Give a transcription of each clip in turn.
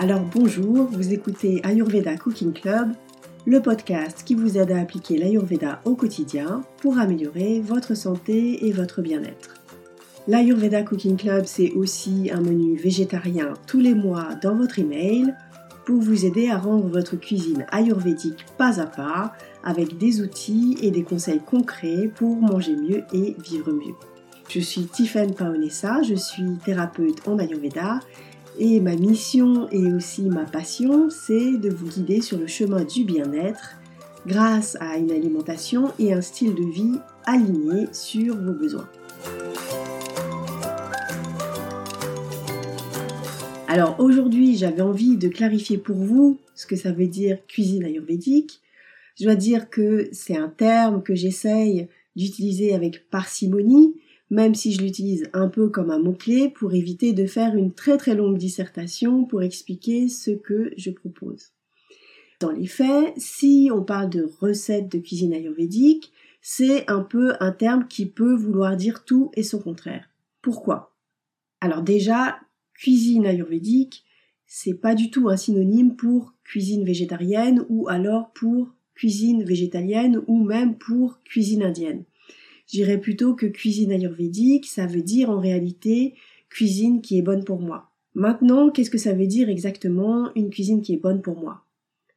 Alors bonjour, vous écoutez Ayurveda Cooking Club, le podcast qui vous aide à appliquer l'Ayurveda au quotidien pour améliorer votre santé et votre bien-être. L'Ayurveda Cooking Club, c'est aussi un menu végétarien tous les mois dans votre email pour vous aider à rendre votre cuisine ayurvédique pas à pas avec des outils et des conseils concrets pour manger mieux et vivre mieux. Je suis Tiffaine Paonessa, je suis thérapeute en Ayurveda et ma mission et aussi ma passion, c'est de vous guider sur le chemin du bien-être grâce à une alimentation et un style de vie alignés sur vos besoins. Alors aujourd'hui, j'avais envie de clarifier pour vous ce que ça veut dire cuisine ayurvédique. Je dois dire que c'est un terme que j'essaye d'utiliser avec parcimonie même si je l'utilise un peu comme un mot-clé pour éviter de faire une très très longue dissertation pour expliquer ce que je propose. Dans les faits, si on parle de recette de cuisine ayurvédique, c'est un peu un terme qui peut vouloir dire tout et son contraire. Pourquoi? Alors déjà, cuisine ayurvédique, c'est pas du tout un synonyme pour cuisine végétarienne ou alors pour cuisine végétalienne ou même pour cuisine indienne. J'irais plutôt que cuisine ayurvédique, ça veut dire en réalité cuisine qui est bonne pour moi. Maintenant, qu'est-ce que ça veut dire exactement une cuisine qui est bonne pour moi?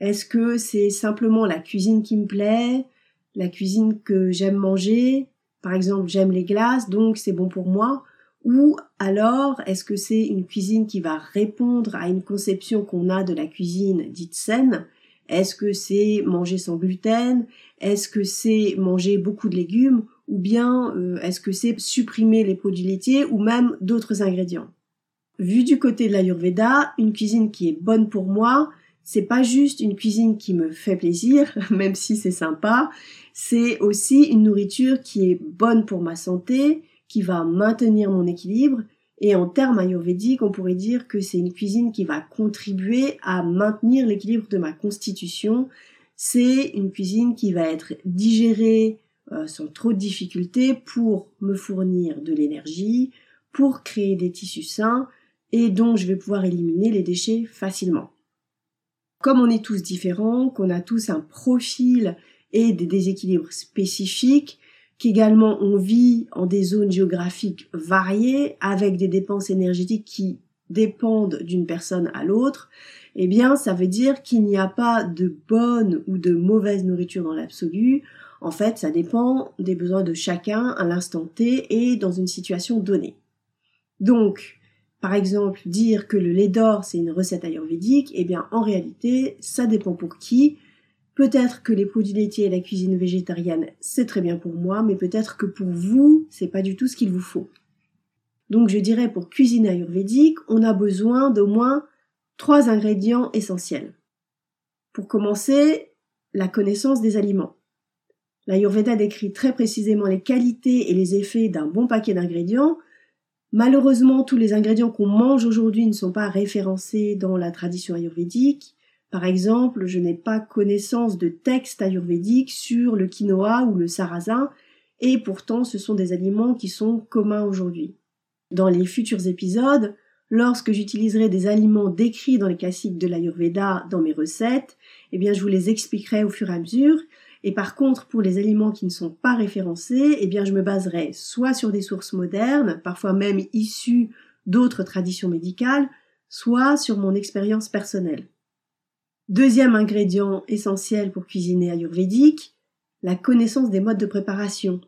Est-ce que c'est simplement la cuisine qui me plaît, la cuisine que j'aime manger? Par exemple, j'aime les glaces, donc c'est bon pour moi? Ou alors, est-ce que c'est une cuisine qui va répondre à une conception qu'on a de la cuisine dite saine? Est-ce que c'est manger sans gluten? Est-ce que c'est manger beaucoup de légumes? Ou bien euh, est-ce que c'est supprimer les produits laitiers ou même d'autres ingrédients? Vu du côté de l'Ayurveda, une cuisine qui est bonne pour moi, c'est pas juste une cuisine qui me fait plaisir, même si c'est sympa, c'est aussi une nourriture qui est bonne pour ma santé, qui va maintenir mon équilibre, et en termes ayurvédiques, on pourrait dire que c'est une cuisine qui va contribuer à maintenir l'équilibre de ma constitution. C'est une cuisine qui va être digérée, euh, sans trop de difficultés pour me fournir de l'énergie, pour créer des tissus sains et dont je vais pouvoir éliminer les déchets facilement. Comme on est tous différents, qu'on a tous un profil et des déséquilibres spécifiques, qu'également on vit en des zones géographiques variées avec des dépenses énergétiques qui dépendent d'une personne à l'autre, eh bien ça veut dire qu'il n'y a pas de bonne ou de mauvaise nourriture dans l'absolu. En fait, ça dépend des besoins de chacun à l'instant T et dans une situation donnée. Donc, par exemple, dire que le lait d'or c'est une recette ayurvédique, eh bien en réalité, ça dépend pour qui. Peut-être que les produits laitiers et la cuisine végétarienne, c'est très bien pour moi, mais peut-être que pour vous, c'est pas du tout ce qu'il vous faut. Donc je dirais pour cuisine ayurvédique, on a besoin d'au moins trois ingrédients essentiels. Pour commencer, la connaissance des aliments. L'Ayurveda décrit très précisément les qualités et les effets d'un bon paquet d'ingrédients. Malheureusement, tous les ingrédients qu'on mange aujourd'hui ne sont pas référencés dans la tradition ayurvédique. Par exemple, je n'ai pas connaissance de texte ayurvédique sur le quinoa ou le sarrasin, et pourtant ce sont des aliments qui sont communs aujourd'hui. Dans les futurs épisodes, lorsque j'utiliserai des aliments décrits dans les classiques de l'Ayurveda dans mes recettes, eh bien je vous les expliquerai au fur et à mesure, et par contre, pour les aliments qui ne sont pas référencés, eh bien, je me baserai soit sur des sources modernes, parfois même issues d'autres traditions médicales, soit sur mon expérience personnelle. Deuxième ingrédient essentiel pour cuisiner ayurvédique, la connaissance des modes de préparation.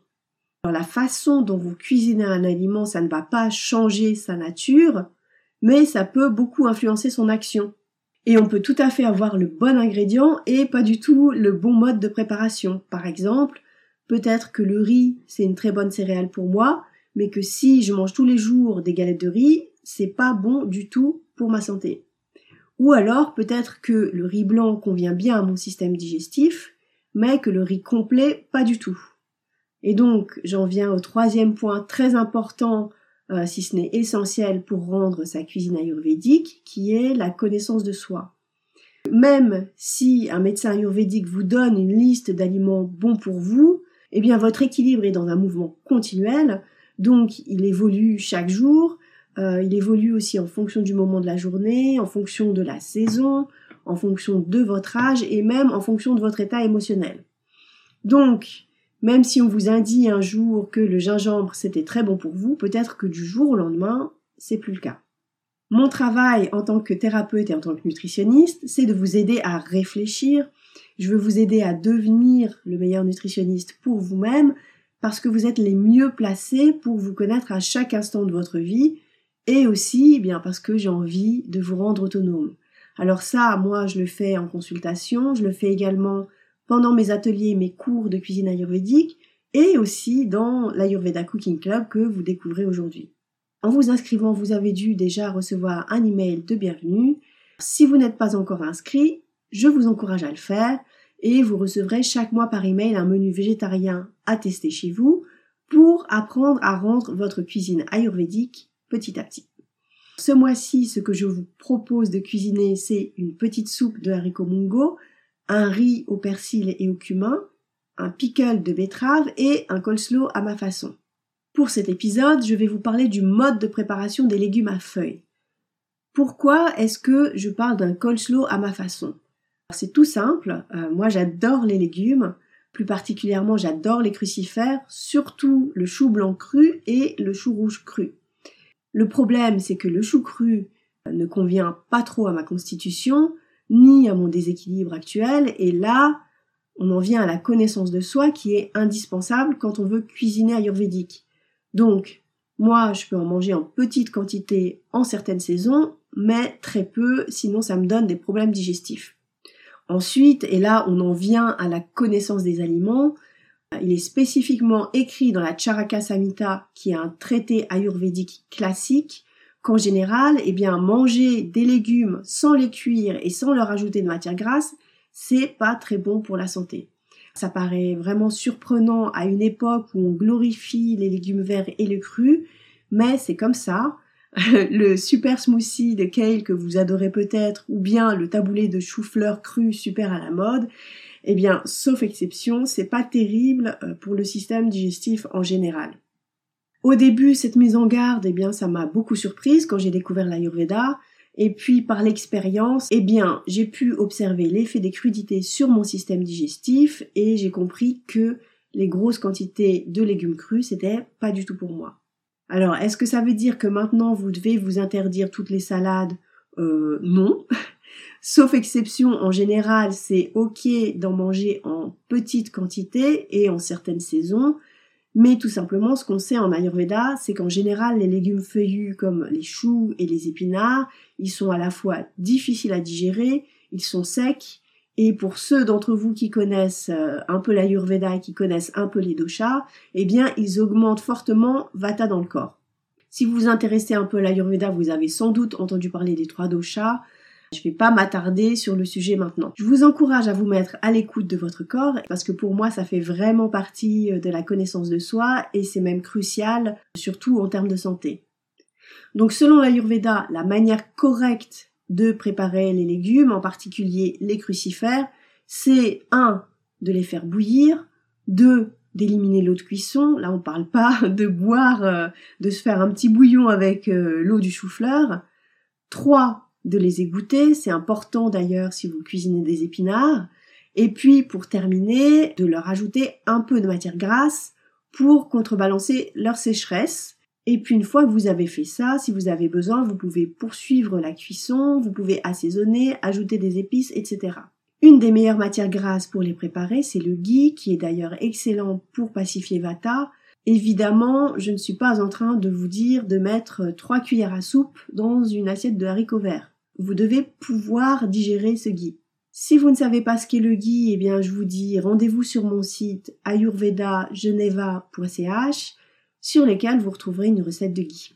La façon dont vous cuisinez un aliment, ça ne va pas changer sa nature, mais ça peut beaucoup influencer son action. Et on peut tout à fait avoir le bon ingrédient et pas du tout le bon mode de préparation. Par exemple, peut-être que le riz, c'est une très bonne céréale pour moi, mais que si je mange tous les jours des galettes de riz, c'est pas bon du tout pour ma santé. Ou alors, peut-être que le riz blanc convient bien à mon système digestif, mais que le riz complet, pas du tout. Et donc, j'en viens au troisième point très important euh, si ce n'est essentiel pour rendre sa cuisine ayurvédique, qui est la connaissance de soi. Même si un médecin ayurvédique vous donne une liste d'aliments bons pour vous, eh bien votre équilibre est dans un mouvement continuel, donc il évolue chaque jour. euh, il évolue aussi en fonction du moment de la journée, en fonction de la saison, en fonction de votre âge et même en fonction de votre état émotionnel. Donc, même si on vous indique un jour que le gingembre c'était très bon pour vous, peut-être que du jour au lendemain, c'est plus le cas. Mon travail en tant que thérapeute et en tant que nutritionniste, c'est de vous aider à réfléchir. Je veux vous aider à devenir le meilleur nutritionniste pour vous-même parce que vous êtes les mieux placés pour vous connaître à chaque instant de votre vie et aussi eh bien parce que j'ai envie de vous rendre autonome. Alors ça, moi, je le fais en consultation, je le fais également pendant mes ateliers mes cours de cuisine ayurvédique et aussi dans l'Ayurveda Cooking Club que vous découvrez aujourd'hui. En vous inscrivant, vous avez dû déjà recevoir un email de bienvenue. Si vous n'êtes pas encore inscrit, je vous encourage à le faire et vous recevrez chaque mois par email un menu végétarien à tester chez vous pour apprendre à rendre votre cuisine ayurvédique petit à petit. Ce mois-ci, ce que je vous propose de cuisiner, c'est une petite soupe de haricots mungo, un riz au persil et au cumin, un pickle de betterave et un coleslaw à ma façon. Pour cet épisode, je vais vous parler du mode de préparation des légumes à feuilles. Pourquoi est-ce que je parle d'un coleslaw à ma façon? C'est tout simple, euh, moi j'adore les légumes, plus particulièrement j'adore les crucifères, surtout le chou blanc cru et le chou rouge cru. Le problème, c'est que le chou cru ne convient pas trop à ma constitution, ni à mon déséquilibre actuel, et là, on en vient à la connaissance de soi qui est indispensable quand on veut cuisiner ayurvédique. Donc, moi, je peux en manger en petite quantité en certaines saisons, mais très peu, sinon ça me donne des problèmes digestifs. Ensuite, et là on en vient à la connaissance des aliments, il est spécifiquement écrit dans la Charaka Samhita, qui est un traité ayurvédique classique, qu'en général, eh bien, manger des légumes sans les cuire et sans leur ajouter de matière grasse, c'est pas très bon pour la santé. Ça paraît vraiment surprenant à une époque où on glorifie les légumes verts et le cru, mais c'est comme ça. le super smoothie de kale que vous adorez peut-être, ou bien le taboulé de chou-fleur cru super à la mode, eh bien, sauf exception, c'est pas terrible euh, pour le système digestif en général. Au début, cette mise en garde, eh bien, ça m'a beaucoup surprise quand j'ai découvert l'Ayurveda. Et puis, par l'expérience, eh bien, j'ai pu observer l'effet des crudités sur mon système digestif et j'ai compris que les grosses quantités de légumes crus, c'était pas du tout pour moi. Alors, est-ce que ça veut dire que maintenant vous devez vous interdire toutes les salades? Euh, Non. Sauf exception, en général, c'est ok d'en manger en petite quantité et en certaines saisons. Mais tout simplement, ce qu'on sait en Ayurveda, c'est qu'en général, les légumes feuillus comme les choux et les épinards, ils sont à la fois difficiles à digérer, ils sont secs, et pour ceux d'entre vous qui connaissent euh, un peu l'Ayurveda et qui connaissent un peu les doshas, eh bien, ils augmentent fortement Vata dans le corps. Si vous vous intéressez un peu à l'Ayurveda, vous avez sans doute entendu parler des trois doshas, je ne vais pas m'attarder sur le sujet maintenant. Je vous encourage à vous mettre à l'écoute de votre corps parce que pour moi ça fait vraiment partie euh, de la connaissance de soi et c'est même crucial, surtout en termes de santé. Donc selon l'Ayurveda, la manière correcte de préparer les légumes, en particulier les crucifères, c'est 1. de les faire bouillir, 2. d'éliminer l'eau de cuisson, là on parle pas de boire, euh, de se faire un petit bouillon avec euh, l'eau du chou-fleur, 3 de les égoutter, c'est important d'ailleurs si vous cuisinez des épinards. Et puis pour terminer, de leur ajouter un peu de matière grasse pour contrebalancer leur sécheresse. Et puis une fois que vous avez fait ça, si vous avez besoin, vous pouvez poursuivre la cuisson, vous pouvez assaisonner, ajouter des épices, etc. Une des meilleures matières grasses pour les préparer, c'est le ghee, qui est d'ailleurs excellent pour pacifier Vata. Évidemment, je ne suis pas en train de vous dire de mettre trois cuillères à soupe dans une assiette de haricots verts vous devez pouvoir digérer ce ghee. Si vous ne savez pas ce qu'est le ghee, eh bien, je vous dis rendez-vous sur mon site ayurvedageneva.ch sur lequel vous retrouverez une recette de ghee.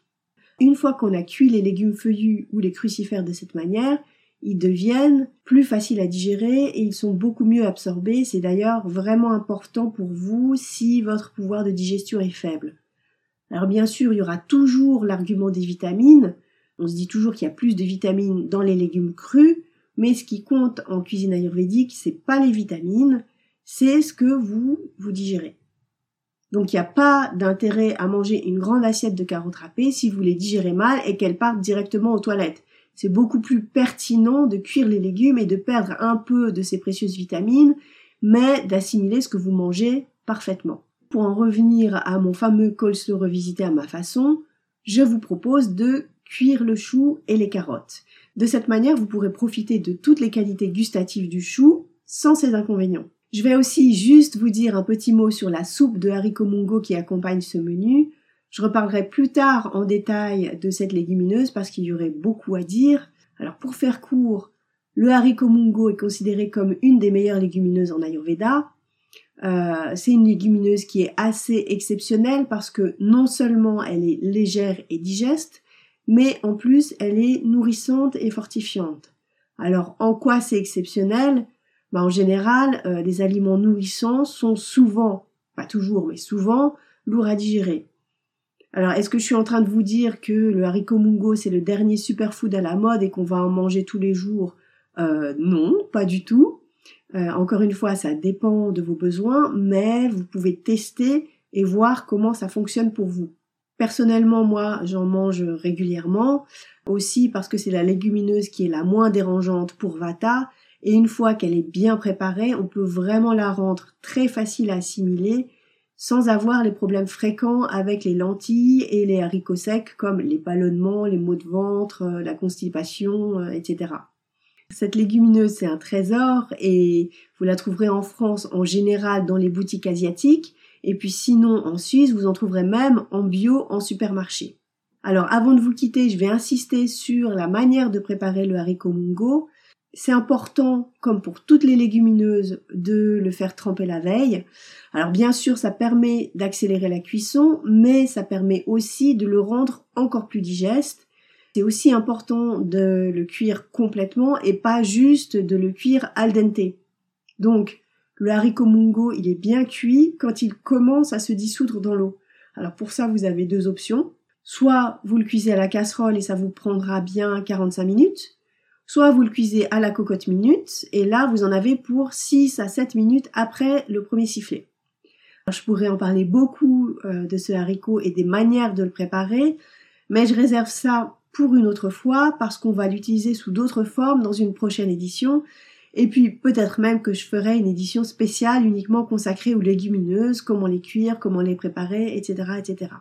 Une fois qu'on a cuit les légumes feuillus ou les crucifères de cette manière, ils deviennent plus faciles à digérer et ils sont beaucoup mieux absorbés. C'est d'ailleurs vraiment important pour vous si votre pouvoir de digestion est faible. Alors bien sûr, il y aura toujours l'argument des vitamines, on se dit toujours qu'il y a plus de vitamines dans les légumes crus, mais ce qui compte en cuisine ayurvédique, c'est pas les vitamines, c'est ce que vous vous digérez. Donc il n'y a pas d'intérêt à manger une grande assiette de carottes râpées si vous les digérez mal et qu'elles partent directement aux toilettes. C'est beaucoup plus pertinent de cuire les légumes et de perdre un peu de ces précieuses vitamines, mais d'assimiler ce que vous mangez parfaitement. Pour en revenir à mon fameux coleslaw revisité à ma façon, je vous propose de cuire le chou et les carottes. De cette manière, vous pourrez profiter de toutes les qualités gustatives du chou sans ses inconvénients. Je vais aussi juste vous dire un petit mot sur la soupe de haricots mungo qui accompagne ce menu. Je reparlerai plus tard en détail de cette légumineuse parce qu'il y aurait beaucoup à dire. Alors pour faire court, le haricot mungo est considéré comme une des meilleures légumineuses en Ayurveda. Euh, c'est une légumineuse qui est assez exceptionnelle parce que non seulement elle est légère et digeste, mais en plus elle est nourrissante et fortifiante. Alors en quoi c'est exceptionnel? Bah, en général, euh, les aliments nourrissants sont souvent, pas toujours, mais souvent, lourds à digérer. Alors, est-ce que je suis en train de vous dire que le haricot mungo, c'est le dernier superfood à la mode et qu'on va en manger tous les jours? Euh, Non, pas du tout. Euh, encore une fois, ça dépend de vos besoins, mais vous pouvez tester et voir comment ça fonctionne pour vous. Personnellement, moi, j'en mange régulièrement, aussi parce que c'est la légumineuse qui est la moins dérangeante pour Vata, et une fois qu'elle est bien préparée, on peut vraiment la rendre très facile à assimiler sans avoir les problèmes fréquents avec les lentilles et les haricots secs comme les ballonnements, les maux de ventre, euh, la constipation, euh, etc. Cette légumineuse, c'est un trésor et vous la trouverez en France en général dans les boutiques asiatiques et puis sinon en Suisse, vous en trouverez même en bio en supermarché. Alors avant de vous quitter, je vais insister sur la manière de préparer le haricot mungo c'est important, comme pour toutes les légumineuses, de le faire tremper la veille. Alors bien sûr, ça permet d'accélérer la cuisson, mais ça permet aussi de le rendre encore plus digeste. C'est aussi important de le cuire complètement et pas juste de le cuire al dente. Donc, le haricot mungo, il est bien cuit quand il commence à se dissoudre dans l'eau. Alors pour ça, vous avez deux options. Soit vous le cuisez à la casserole et ça vous prendra bien 45 minutes, Soit vous le cuisez à la cocotte minute, et là vous en avez pour 6 à 7 minutes après le premier sifflet. je pourrais en parler beaucoup euh, de ce haricot et des manières de le préparer, mais je réserve ça pour une autre fois parce qu'on va l'utiliser sous d'autres formes dans une prochaine édition. Et puis peut-être même que je ferai une édition spéciale uniquement consacrée aux légumineuses, comment les cuire, comment les préparer, etc. etc.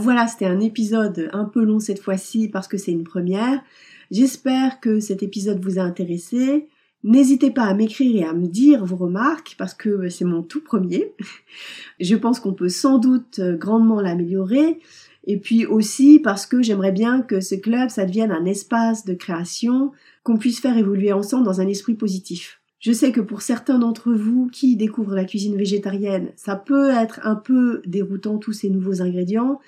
Voilà, c'était un épisode un peu long cette fois-ci parce que c'est une première. J'espère que cet épisode vous a intéressé. N'hésitez pas à m'écrire et à me dire vos remarques parce que c'est mon tout premier. Je pense qu'on peut sans doute grandement l'améliorer. Et puis aussi parce que j'aimerais bien que ce club, ça devienne un espace de création, qu'on puisse faire évoluer ensemble dans un esprit positif. Je sais que pour certains d'entre vous qui découvrent la cuisine végétarienne, ça peut être un peu déroutant tous ces nouveaux ingrédients,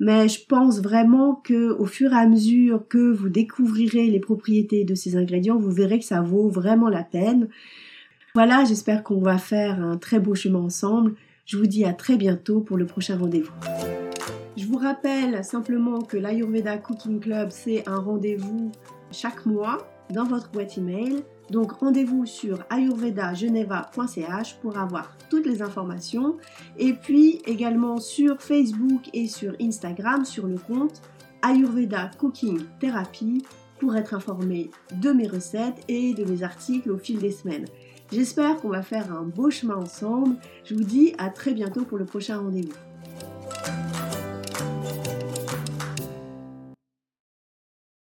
mais je pense vraiment que au fur et à mesure que vous découvrirez les propriétés de ces ingrédients, vous verrez que ça vaut vraiment la peine. Voilà, j'espère qu'on va faire un très beau chemin ensemble. Je vous dis à très bientôt pour le prochain rendez-vous. Je vous rappelle simplement que l'Ayurveda Cooking Club, c'est un rendez-vous chaque mois dans votre boîte email. Donc rendez-vous sur ayurvedageneva.ch pour avoir toutes les informations et puis également sur Facebook et sur Instagram sur le compte Ayurveda Cooking Therapy pour être informé de mes recettes et de mes articles au fil des semaines. J'espère qu'on va faire un beau chemin ensemble. Je vous dis à très bientôt pour le prochain rendez-vous.